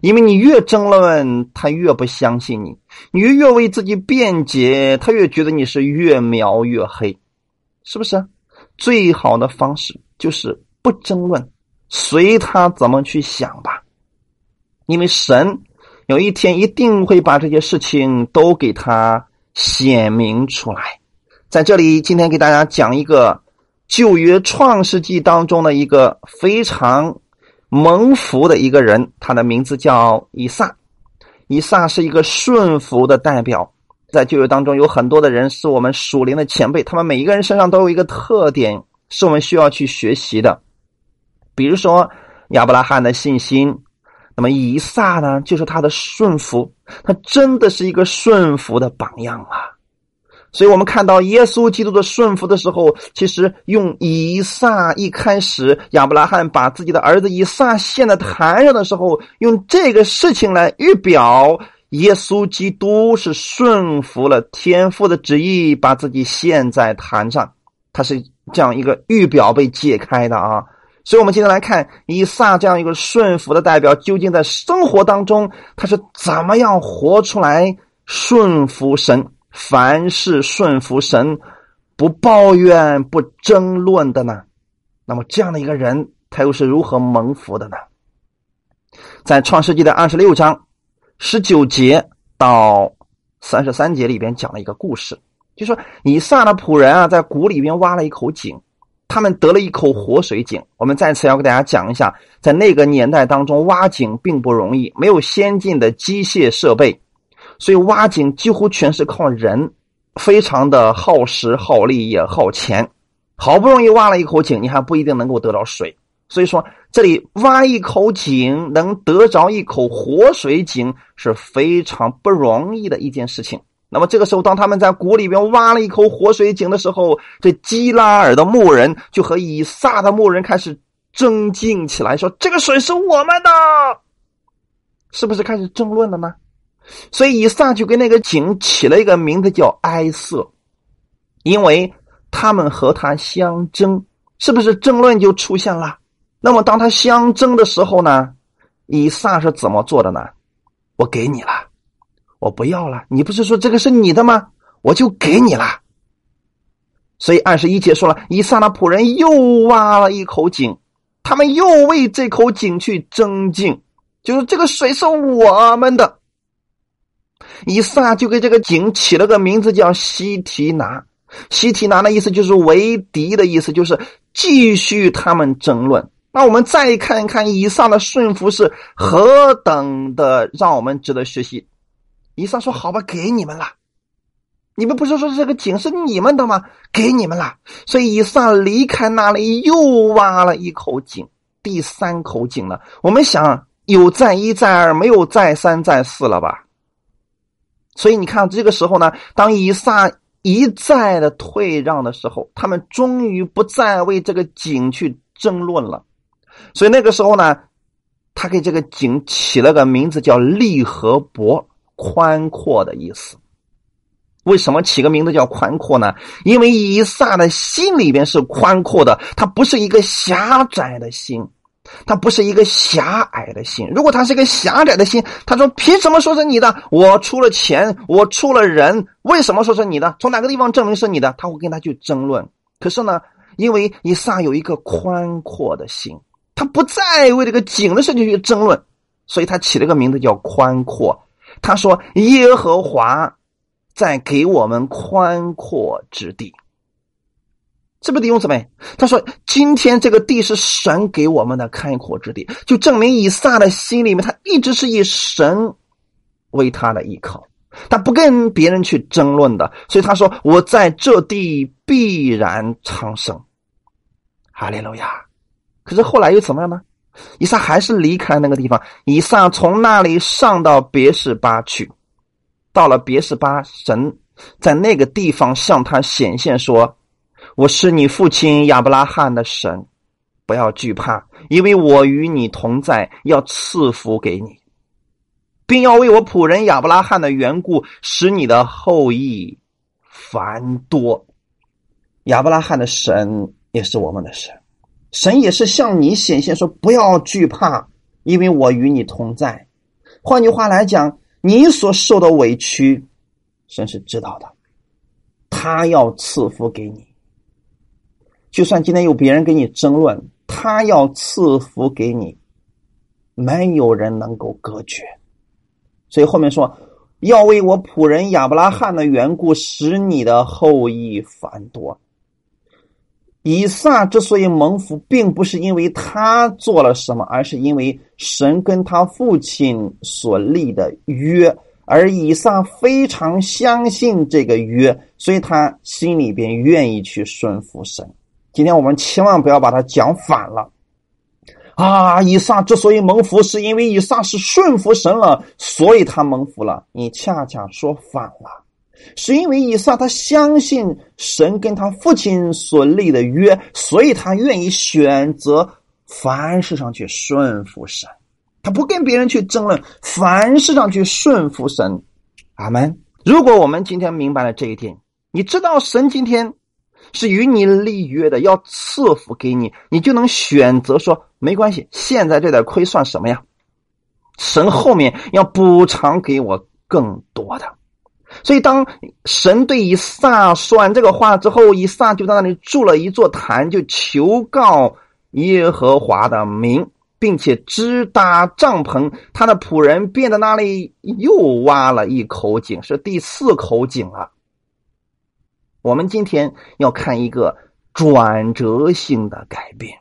因为你越争论，他越不相信你；你越为自己辩解，他越觉得你是越描越黑，是不是？最好的方式就是不争论，随他怎么去想吧，因为神。有一天一定会把这些事情都给他显明出来。在这里，今天给大家讲一个旧约创世纪当中的一个非常蒙福的一个人，他的名字叫以撒。以撒是一个顺服的代表，在旧约当中有很多的人是我们属灵的前辈，他们每一个人身上都有一个特点，是我们需要去学习的。比如说亚伯拉罕的信心。那么以撒呢，就是他的顺服，他真的是一个顺服的榜样啊。所以我们看到耶稣基督的顺服的时候，其实用以撒一开始亚伯拉罕把自己的儿子以撒献在坛上的时候，用这个事情来预表耶稣基督是顺服了天父的旨意，把自己献在坛上，他是这样一个预表被解开的啊。所以，我们今天来看以撒这样一个顺服的代表，究竟在生活当中他是怎么样活出来顺服神，凡事顺服神，不抱怨、不争论的呢？那么，这样的一个人，他又是如何蒙福的呢？在创世纪的二十六章十九节到三十三节里边讲了一个故事，就说以撒的仆人啊，在谷里边挖了一口井。他们得了一口活水井。我们再次要给大家讲一下，在那个年代当中，挖井并不容易，没有先进的机械设备，所以挖井几乎全是靠人，非常的耗时耗力也耗钱。好不容易挖了一口井，你还不一定能够得到水。所以说，这里挖一口井能得着一口活水井是非常不容易的一件事情。那么这个时候，当他们在谷里边挖了一口活水井的时候，这基拉尔的牧人就和以撒的牧人开始争竞起来，说：“这个水是我们的，是不是开始争论了呢？”所以以撒就给那个井起了一个名字叫埃瑟，因为他们和他相争，是不是争论就出现了？那么当他相争的时候呢，以撒是怎么做的呢？我给你了。我不要了，你不是说这个是你的吗？我就给你了。所以二十一节说了，以撒那仆人又挖了一口井，他们又为这口井去争竞，就是这个水是我们的。以撒就给这个井起了个名字叫西提拿，西提拿的意思就是为敌的意思，就是继续他们争论。那我们再看一看以上的顺服是何等的，让我们值得学习。以撒说：“好吧，给你们了。你们不是说这个井是你们的吗？给你们了。所以以撒离开那里，又挖了一口井，第三口井了。我们想有再一再二，没有再三再四了吧？所以你看，这个时候呢，当以撒一再的退让的时候，他们终于不再为这个井去争论了。所以那个时候呢，他给这个井起了个名字，叫利和伯。”宽阔的意思，为什么起个名字叫宽阔呢？因为以撒的心里边是宽阔的，他不是一个狭窄的心，他不是一个狭隘的心。如果他是一个狭窄的心，他说凭什么说是你的？我出了钱，我出了人，为什么说是你的？从哪个地方证明是你的？他会跟他去争论。可是呢，因为以撒有一个宽阔的心，他不再为这个井的事情去争论，所以他起了个名字叫宽阔。他说：“耶和华在给我们宽阔之地，是不是弟兄姊妹？他说今天这个地是神给我们的开阔之地，就证明以撒的心里面，他一直是以神为他的依靠，他不跟别人去争论的。所以他说：我在这地必然长生。哈利路亚。可是后来又怎么样呢？”以撒还是离开那个地方。以撒从那里上到别是巴去，到了别是巴，神在那个地方向他显现说：“我是你父亲亚伯拉罕的神，不要惧怕，因为我与你同在，要赐福给你。”并要为我仆人亚伯拉罕的缘故，使你的后裔繁多。亚伯拉罕的神也是我们的神，神也是向你显现说：不要惧怕，因为我与你同在。换句话来讲，你所受的委屈，神是知道的，他要赐福给你。就算今天有别人跟你争论，他要赐福给你，没有人能够隔绝。所以后面说，要为我仆人亚伯拉罕的缘故，使你的后裔繁多。以撒之所以蒙福，并不是因为他做了什么，而是因为神跟他父亲所立的约，而以撒非常相信这个约，所以他心里边愿意去顺服神。今天我们千万不要把它讲反了。啊，以撒之所以蒙福，是因为以撒是顺服神了，所以他蒙福了。你恰恰说反了，是因为以撒他相信神跟他父亲所立的约，所以他愿意选择凡事上去顺服神，他不跟别人去争论，凡事上去顺服神。阿门。如果我们今天明白了这一点，你知道神今天。是与你立约的，要赐福给你，你就能选择说没关系。现在这点亏算什么呀？神后面要补偿给我更多的。所以当神对以撒说完这个话之后，以撒就在那里筑了一座坛，就求告耶和华的名，并且支搭帐篷。他的仆人便在那里又挖了一口井，是第四口井了。我们今天要看一个转折性的改变，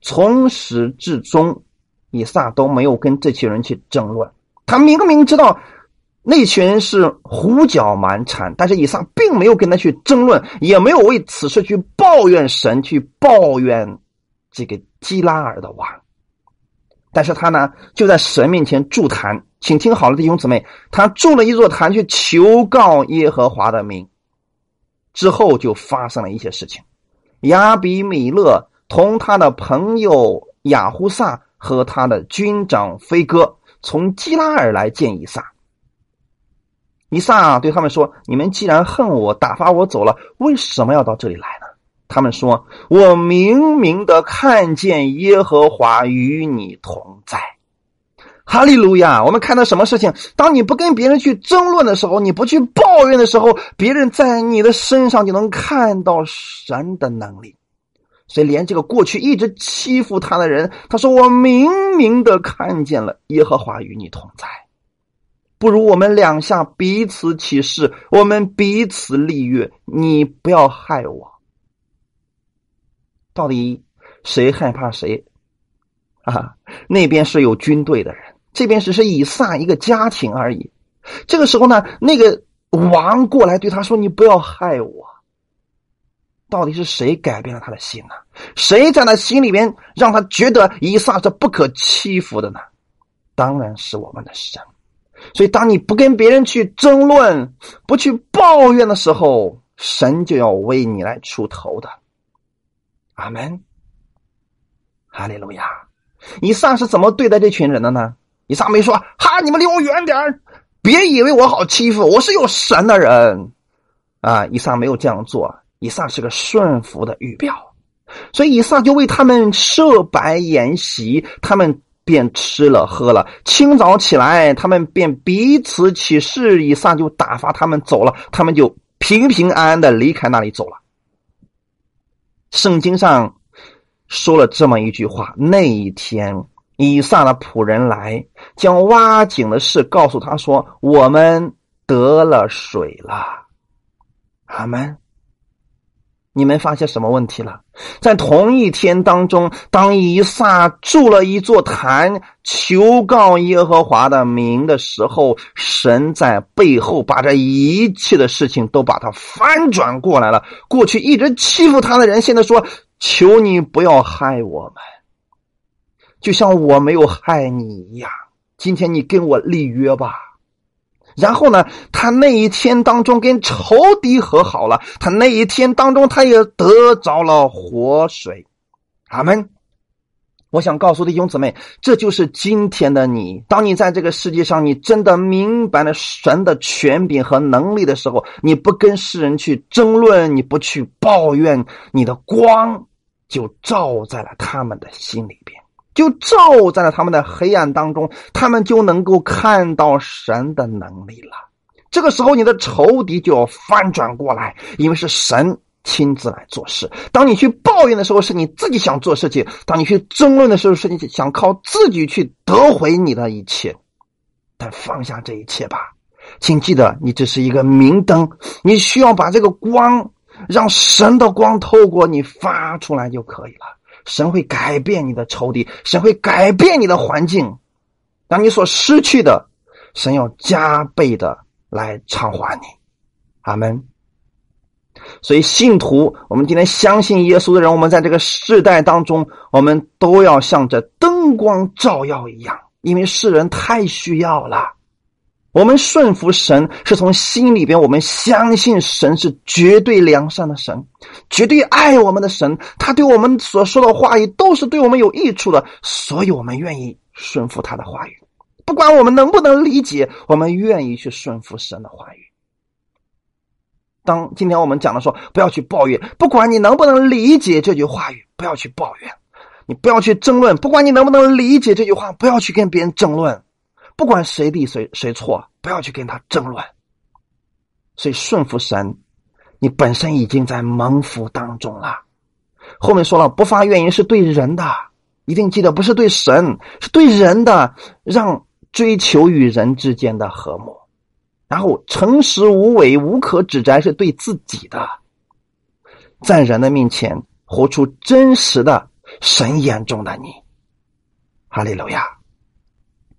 从始至终，以撒都没有跟这群人去争论。他明明知道那群人是胡搅蛮缠，但是以撒并没有跟他去争论，也没有为此事去抱怨神，去抱怨这个基拉尔的王。但是他呢，就在神面前筑坛，请听好了，弟兄姊妹，他筑了一座坛，去求告耶和华的名。之后就发生了一些事情，亚比米勒同他的朋友雅胡萨和他的军长飞哥从基拉尔来见以撒。以撒对他们说：“你们既然恨我，打发我走了，为什么要到这里来呢？”他们说：“我明明的看见耶和华与你同在。”哈利路亚！我们看到什么事情？当你不跟别人去争论的时候，你不去抱怨的时候，别人在你的身上就能看到神的能力。所以，连这个过去一直欺负他的人，他说：“我明明的看见了耶和华与你同在。”不如我们两下彼此起誓，我们彼此立约，你不要害我。到底谁害怕谁？啊，那边是有军队的人。这边只是以撒一个家庭而已。这个时候呢，那个王过来对他说：“你不要害我。”到底是谁改变了他的心呢？谁在他心里边让他觉得以撒是不可欺负的呢？当然是我们的神。所以，当你不跟别人去争论、不去抱怨的时候，神就要为你来出头的。阿门。哈利路亚。以撒是怎么对待这群人的呢？以撒没说：“哈，你们离我远点别以为我好欺负，我是有神的人。”啊，以撒没有这样做。以撒是个顺服的预表，所以以撒就为他们设摆筵席，他们便吃了喝了。清早起来，他们便彼此起誓，以撒就打发他们走了，他们就平平安安的离开那里走了。圣经上说了这么一句话：那一天。以撒的仆人来，将挖井的事告诉他说：“我们得了水了。”阿门。你们发现什么问题了？在同一天当中，当以撒筑了一座坛，求告耶和华的名的时候，神在背后把这一切的事情都把它翻转过来了。过去一直欺负他的人，现在说：“求你不要害我们。”就像我没有害你一样，今天你跟我立约吧。然后呢，他那一天当中跟仇敌和好了，他那一天当中他也得着了活水。阿门。我想告诉弟兄姊妹，这就是今天的你。当你在这个世界上，你真的明白了神的权柄和能力的时候，你不跟世人去争论，你不去抱怨，你的光就照在了他们的心里边，就照在了他们的黑暗当中，他们就能够看到神的能力了。这个时候，你的仇敌就要翻转过来，因为是神。亲自来做事。当你去抱怨的时候，是你自己想做事情；当你去争论的时候，是你想靠自己去得回你的一切。但放下这一切吧，请记得，你只是一个明灯，你需要把这个光，让神的光透过你发出来就可以了。神会改变你的仇敌，神会改变你的环境。当你所失去的，神要加倍的来偿还你。阿门。所以，信徒，我们今天相信耶稣的人，我们在这个世代当中，我们都要像这灯光照耀一样，因为世人太需要了。我们顺服神，是从心里边，我们相信神是绝对良善的神，绝对爱我们的神，他对我们所说的话语都是对我们有益处的，所以我们愿意顺服他的话语，不管我们能不能理解，我们愿意去顺服神的话语。当今天我们讲的说，不要去抱怨，不管你能不能理解这句话语，不要去抱怨，你不要去争论，不管你能不能理解这句话，不要去跟别人争论，不管谁对谁谁错，不要去跟他争论。所以顺服神，你本身已经在蒙福当中了。后面说了，不发怨言是对人的，一定记得不是对神，是对人的，让追求与人之间的和睦。然后诚实无伪、无可指摘，是对自己的，在人的面前活出真实的神眼中的你。哈利路亚。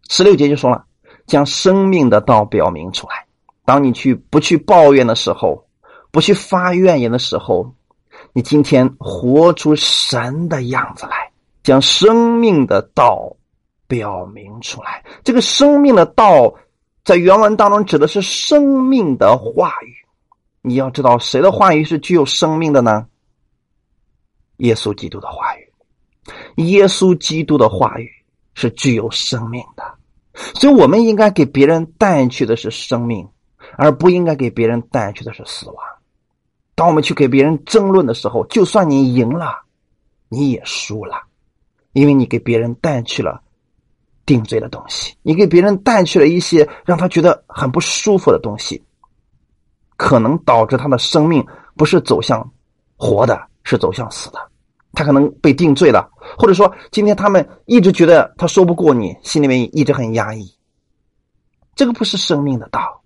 十六节就说了，将生命的道表明出来。当你去不去抱怨的时候，不去发怨言的时候，你今天活出神的样子来，将生命的道表明出来。这个生命的道。在原文当中指的是生命的话语，你要知道谁的话语是具有生命的呢？耶稣基督的话语，耶稣基督的话语是具有生命的，所以我们应该给别人带去的是生命，而不应该给别人带去的是死亡。当我们去给别人争论的时候，就算你赢了，你也输了，因为你给别人带去了。定罪的东西，你给别人带去了一些让他觉得很不舒服的东西，可能导致他的生命不是走向活的，是走向死的。他可能被定罪了，或者说今天他们一直觉得他说不过你，心里面一直很压抑。这个不是生命的道。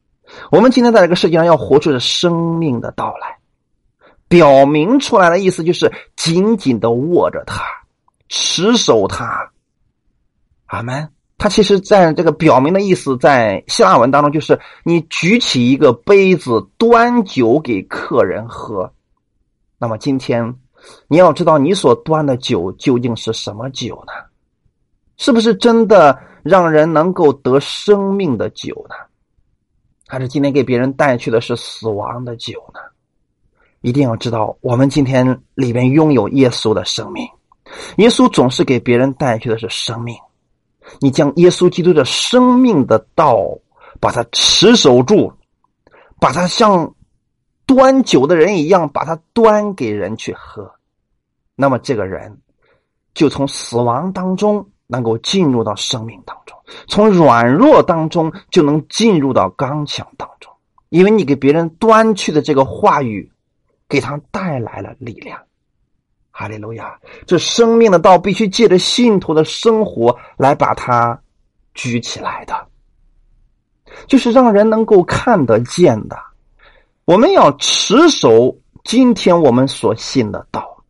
我们今天在这个世界上要活出生命的道来，表明出来的意思就是紧紧的握着它，持守它。阿门。他其实在这个表明的意思，在希腊文当中，就是你举起一个杯子，端酒给客人喝。那么今天，你要知道你所端的酒究竟是什么酒呢？是不是真的让人能够得生命的酒呢？还是今天给别人带去的是死亡的酒呢？一定要知道，我们今天里边拥有耶稣的生命。耶稣总是给别人带去的是生命。你将耶稣基督的生命的道，把它持守住，把它像端酒的人一样，把它端给人去喝，那么这个人就从死亡当中能够进入到生命当中，从软弱当中就能进入到刚强当中，因为你给别人端去的这个话语，给他带来了力量。哈利路亚！这生命的道必须借着信徒的生活来把它举起来的，就是让人能够看得见的。我们要持守今天我们所信的道。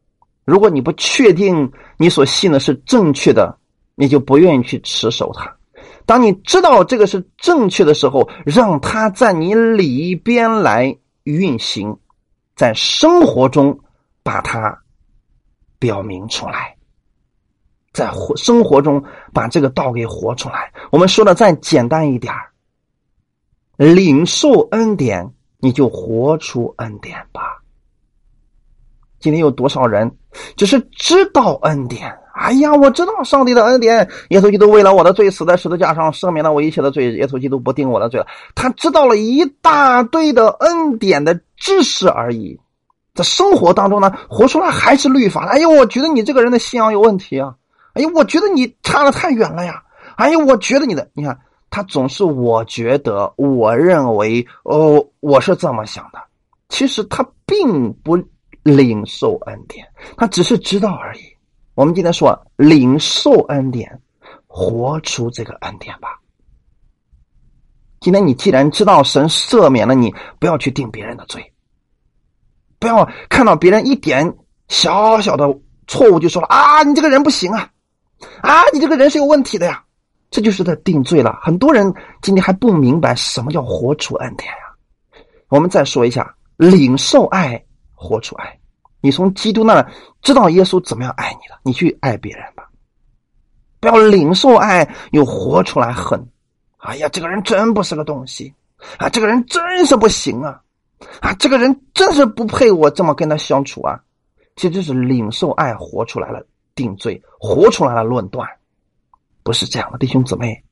如果你不确定你所信的是正确的，你就不愿意去持守它。当你知道这个是正确的时候，让它在你里边来运行，在生活中把它。表明出来，在活生活中把这个道给活出来。我们说的再简单一点领受恩典，你就活出恩典吧。今天有多少人只是知道恩典，哎呀，我知道上帝的恩典，耶稣基督为了我的罪死在十字架上，赦免了我一切的罪。耶稣基督不定我的罪了。他知道了一大堆的恩典的知识而已，在生活当中呢，活出来还是律法。哎呦，我觉得你这个人的信仰有问题啊！哎呦，我觉得你差的太远了呀！哎呦，我觉得你的，你看他总是我觉得，我认为，哦，我是这么想的。其实他并不领受恩典，他只是知道而已。我们今天说领受恩典，活出这个恩典吧。今天你既然知道神赦免了你，不要去定别人的罪，不要看到别人一点小小的错误就说了啊，你这个人不行啊，啊，你这个人是有问题的呀，这就是在定罪了。很多人今天还不明白什么叫活出恩典呀。我们再说一下，领受爱，活出爱。你从基督那知道耶稣怎么样爱你了，你去爱别人吧，不要领受爱又活出来恨。哎呀，这个人真不是个东西啊！这个人真是不行啊！啊，这个人真是不配我这么跟他相处啊！其实这是领受爱活出来了定罪，活出来了论断，不是这样的，弟兄姊妹，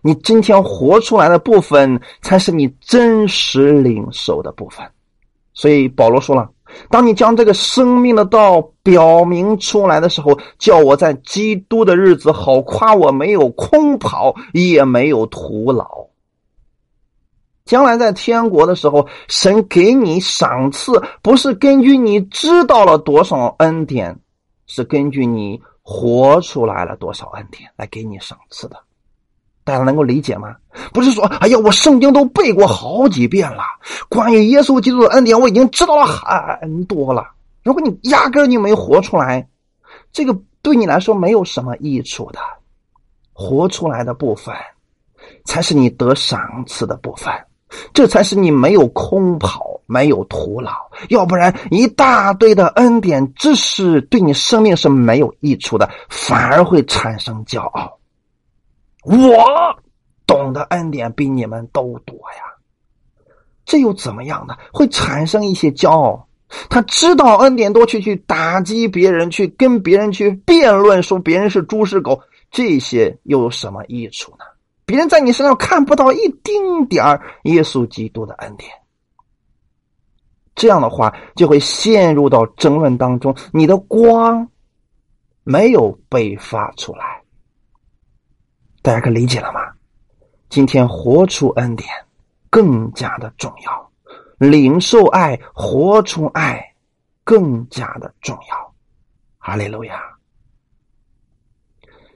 你今天活出来的部分才是你真实领受的部分。所以保罗说了。当你将这个生命的道表明出来的时候，叫我在基督的日子好夸我没有空跑，也没有徒劳。将来在天国的时候，神给你赏赐，不是根据你知道了多少恩典，是根据你活出来了多少恩典来给你赏赐的。大家能够理解吗？不是说，哎呀，我圣经都背过好几遍了，关于耶稣基督的恩典，我已经知道了很多了。如果你压根你没活出来，这个对你来说没有什么益处的。活出来的部分，才是你得赏赐的部分，这才是你没有空跑，没有徒劳。要不然，一大堆的恩典知识对你生命是没有益处的，反而会产生骄傲。我懂得恩典比你们都多呀，这又怎么样呢？会产生一些骄傲。他知道恩典多，去去打击别人，去跟别人去辩论，说别人是猪是狗，这些又有什么益处呢？别人在你身上看不到一丁点儿耶稣基督的恩典，这样的话就会陷入到争论当中，你的光没有被发出来。大家可理解了吗？今天活出恩典更加的重要，领受爱、活出爱更加的重要。哈利路亚。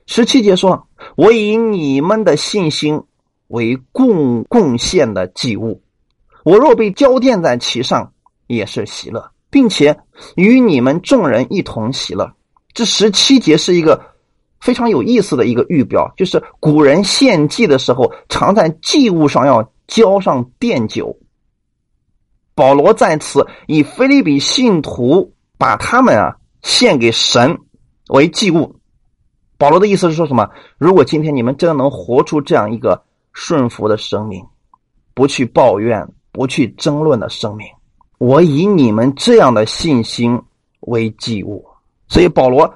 十七节说：“我以你们的信心为贡贡献的祭物，我若被浇奠在其上，也是喜乐，并且与你们众人一同喜乐。”这十七节是一个。非常有意思的一个预表，就是古人献祭的时候，常在祭物上要浇上奠酒。保罗在此以菲利比信徒把他们啊献给神为祭物。保罗的意思是说什么？如果今天你们真的能活出这样一个顺服的生命，不去抱怨、不去争论的生命，我以你们这样的信心为祭物。所以保罗。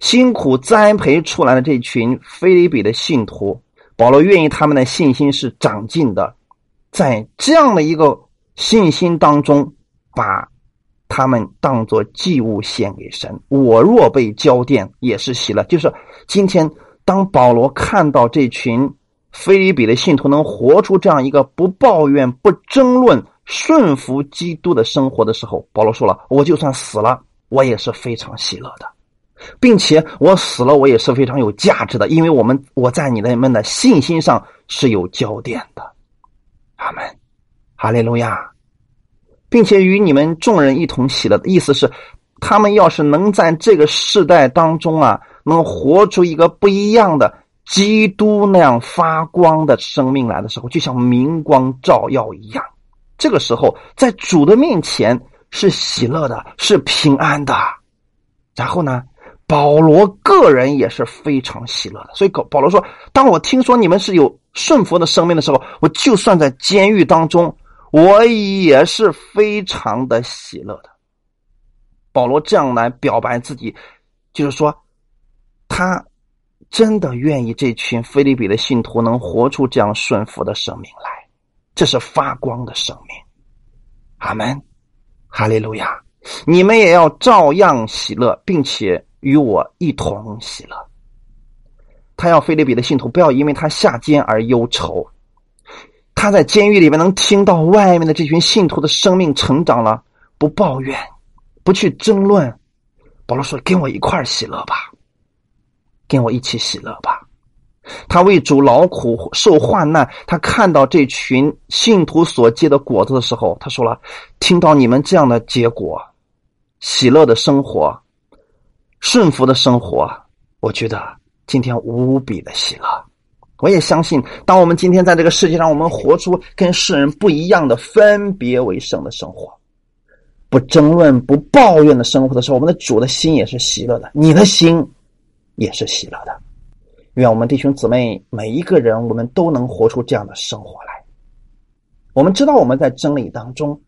辛苦栽培出来的这群菲利比的信徒，保罗愿意他们的信心是长进的，在这样的一个信心当中，把他们当作祭物献给神。我若被浇奠，也是喜乐。就是今天，当保罗看到这群菲利比的信徒能活出这样一个不抱怨、不争论、顺服基督的生活的时候，保罗说了：“我就算死了，我也是非常喜乐的。”并且我死了，我也是非常有价值的，因为我们我在你们的信心上是有焦点的。阿门，哈利路亚，并且与你们众人一同喜乐意思是，他们要是能在这个世代当中啊，能活出一个不一样的基督那样发光的生命来的时候，就像明光照耀一样，这个时候在主的面前是喜乐的，是平安的。然后呢？保罗个人也是非常喜乐的，所以保罗说：“当我听说你们是有顺服的生命的时候，我就算在监狱当中，我也是非常的喜乐的。”保罗这样来表白自己，就是说，他真的愿意这群菲利比的信徒能活出这样顺服的生命来，这是发光的生命。阿门，哈利路亚！你们也要照样喜乐，并且与我一同喜乐。他要菲利比的信徒不要因为他下监而忧愁。他在监狱里面能听到外面的这群信徒的生命成长了，不抱怨，不去争论。保罗说：“跟我一块儿喜乐吧，跟我一起喜乐吧。”他为主劳苦受患难，他看到这群信徒所结的果子的时候，他说了：“听到你们这样的结果，喜乐的生活，顺服的生活，我觉得今天无比的喜乐。”我也相信，当我们今天在这个世界上，我们活出跟世人不一样的分别为圣的生活，不争论、不抱怨的生活的时候，我们的主的心也是喜乐的，你的心也是喜乐的。愿我们弟兄姊妹每一个人，我们都能活出这样的生活来。我们知道我们在真理当中，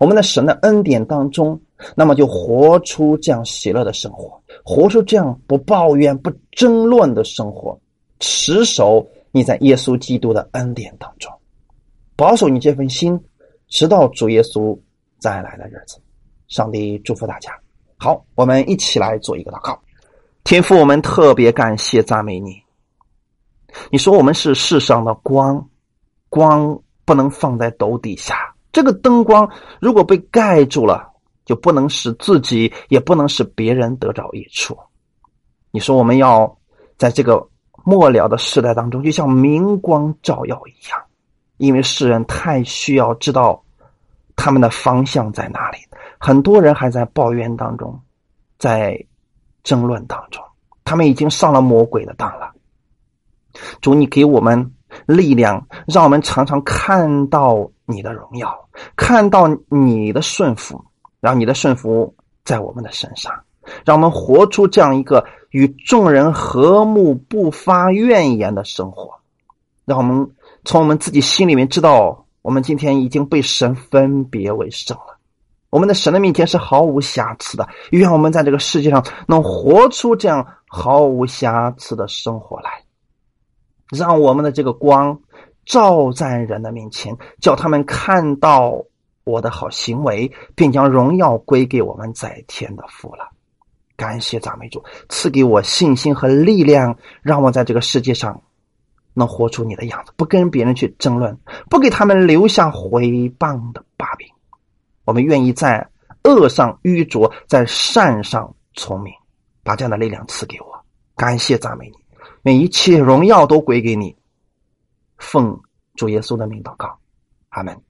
我们的神的恩典当中，那么就活出这样喜乐的生活，活出这样不抱怨、不争论的生活，持守。你在耶稣基督的恩典当中，保守你这份心，直到主耶稣再来的日子。上帝祝福大家。好，我们一起来做一个祷告。天父，我们特别感谢赞美你。你说我们是世上的光，光不能放在斗底下。这个灯光如果被盖住了，就不能使自己，也不能使别人得着益处。你说我们要在这个。末了的时代当中，就像明光照耀一样，因为世人太需要知道他们的方向在哪里。很多人还在抱怨当中，在争论当中，他们已经上了魔鬼的当了。主，你给我们力量，让我们常常看到你的荣耀，看到你的顺服，让你的顺服在我们的身上。让我们活出这样一个与众人和睦、不发怨言的生活。让我们从我们自己心里面知道，我们今天已经被神分别为圣了。我们的神的面前是毫无瑕疵的。愿我们在这个世界上能活出这样毫无瑕疵的生活来，让我们的这个光照在人的面前，叫他们看到我的好行为，并将荣耀归给我们在天的父了。感谢赞美主赐给我信心和力量，让我在这个世界上能活出你的样子，不跟别人去争论，不给他们留下回谤的把柄。我们愿意在恶上愚拙，在善上聪明，把这样的力量赐给我。感谢赞美你，愿一切荣耀都归给你。奉主耶稣的名祷告，阿门。